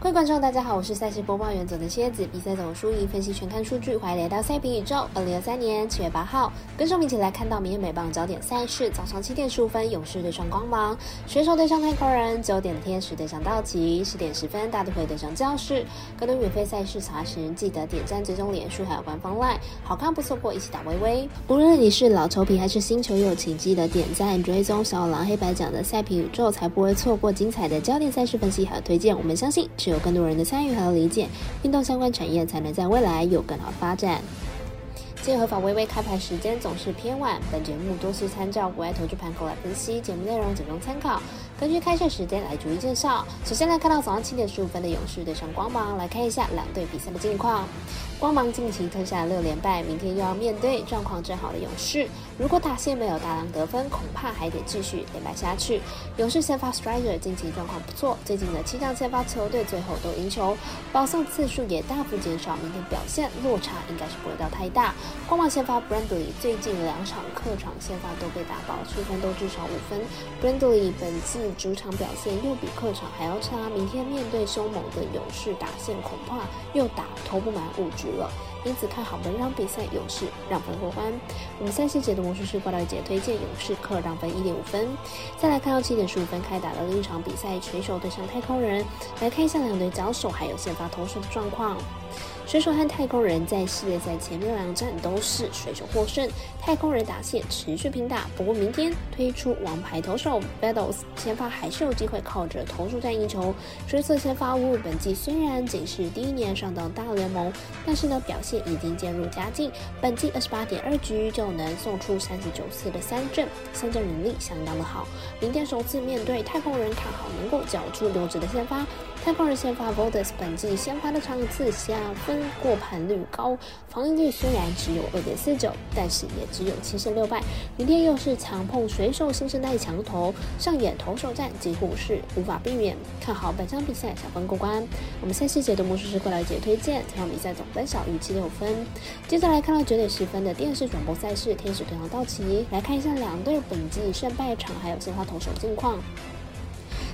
各位观众，大家好，我是赛事播报员总的蝎子。比赛总输赢分析全看数据，欢迎来到赛评宇宙。二零二三年七月八号，跟上我们一起来看到明日美棒焦点赛事。早上七点十五分，勇士对上光芒，选手对上太空人；九点的天使对上道奇；十点十分，大都会对上教室。更多免费赛事查询，记得点赞、追踪脸书还有官方 LINE，好看不错过，一起打微微。无论你是老球皮还是新球友，请记得点赞、追踪小狼黑白奖的赛评宇宙，才不会错过精彩的焦点赛事分析和推荐。我们相信。只有更多人的参与和理解，运动相关产业才能在未来有更好发展。借合法微微开盘时间总是偏晚，本节目多次参照国外投资盘口来分析，节目内容仅供参考，根据开赛时间来逐一介绍。首先来看到早上七点十五分的勇士对上光芒，来看一下两队比赛的近况。光芒近期吞下六连败，明天又要面对状况正好的勇士。如果打线没有大量得分，恐怕还得继续连败下去。勇士先发 Strider 近期状况不错，最近的七场先发球队最后都赢球，保送次数也大幅减少，明天表现落差应该是不会到太大。光芒先发 Brandley 最近两场客场先发都被打爆，出分都至少五分。Brandley 本季主场表现又比客场还要差，明天面对凶猛的勇士打线，恐怕又打投不满五局。了，因此看好本场比赛勇士让分过关。我们三期解读魔术师挂掉姐推荐勇士客让分一点五分。再来看到七点十五分开打的另一场比赛，水手对上太空人，来看一下两队交手还有先发投手的状况。水手和太空人在系列赛前面两战都是水手获胜，太空人打线持续拼打。不过明天推出王牌投手 Battles，先发还是有机会靠着投手战赢球。水手先发乌本季虽然仅是第一年上到大联盟，但是呢表现已经渐入佳境。本季二十八点二局就能送出三十九次的三振，三振能力相当的好。明天首次面对太空人，看好能够缴出优质的先发。太空人先发 Vodes 本季先发的场次下分。过盘率高，防御率虽然只有二点四九，但是也只有七胜六败。明天又是强碰水手新生代强投，上演投手战几乎是无法避免。看好本场比赛小分过关。我们先期解读魔术师过来解推荐，这场比赛总分小于七六分。接着来看到九点十分的电视转播赛事，天使对上道奇，来看一下两队本季胜败场还有鲜花投手近况。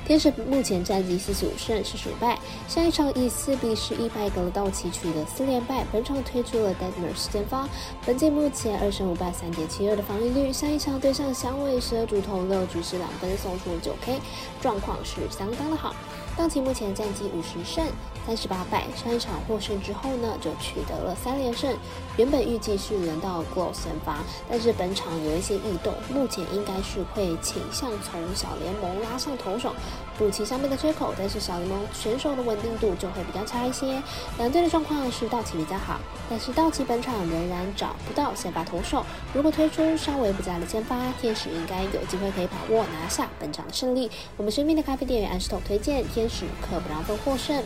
天使目前战绩四十五胜四十五败，上一场以四比十一败给了道奇，取得四连败。本场推出了 Deadmer 先发，本季目前二胜五败三点七二的防御率。上一场对上响尾蛇，主投六局是两分，送出九 K，状况是相当的好。道奇目前战绩五十胜三十八败，上一场获胜之后呢，就取得了三连胜。原本预计是轮到 Glow 先发，但是本场有一些异动，目前应该是会倾向从小联盟拉上投手，补齐上面的缺口。但是小联盟选手的稳定度就会比较差一些。两队的状况是道奇比较好，但是道奇本场仍然找不到先发投手。如果推出稍微不佳的先发，天使应该有机会可以把握拿下本场的胜利。我们身边的咖啡店员安石头推荐天。天使可不让分获胜。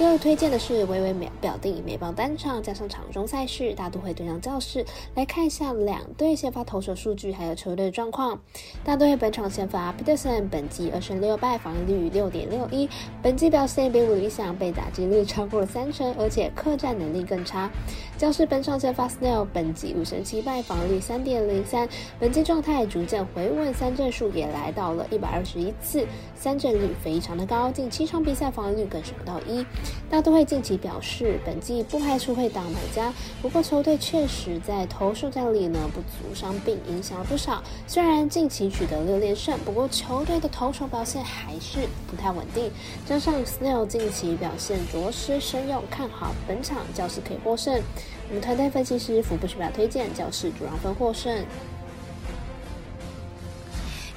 最后推荐的是微微秒表定美棒单场加上场中赛事，大都会对上教室。来看一下两队先发投手数据，还有球队的状况。大都会本场先发 Peterson，本季二胜六败，防御率六点六一，本季表现并不理想，被打击率超过了三成，而且客战能力更差。教室本场先发 Snell，本季五胜七败，防御率三点零三，本季状态逐渐回稳，三振数也来到了一百二十一次，三振率非常的高，近期。场比赛防御率更是不到一，大都会近期表示，本季不排除会当买家。不过球队确实在投手战力呢不足，伤病影响了不少。虽然近期取得六连胜，不过球队的投手表现还是不太稳定。加上 Snell 近期表现着实生用，看好本场教室可以获胜。我们团队分析师福布斯表推荐教室主让分获胜。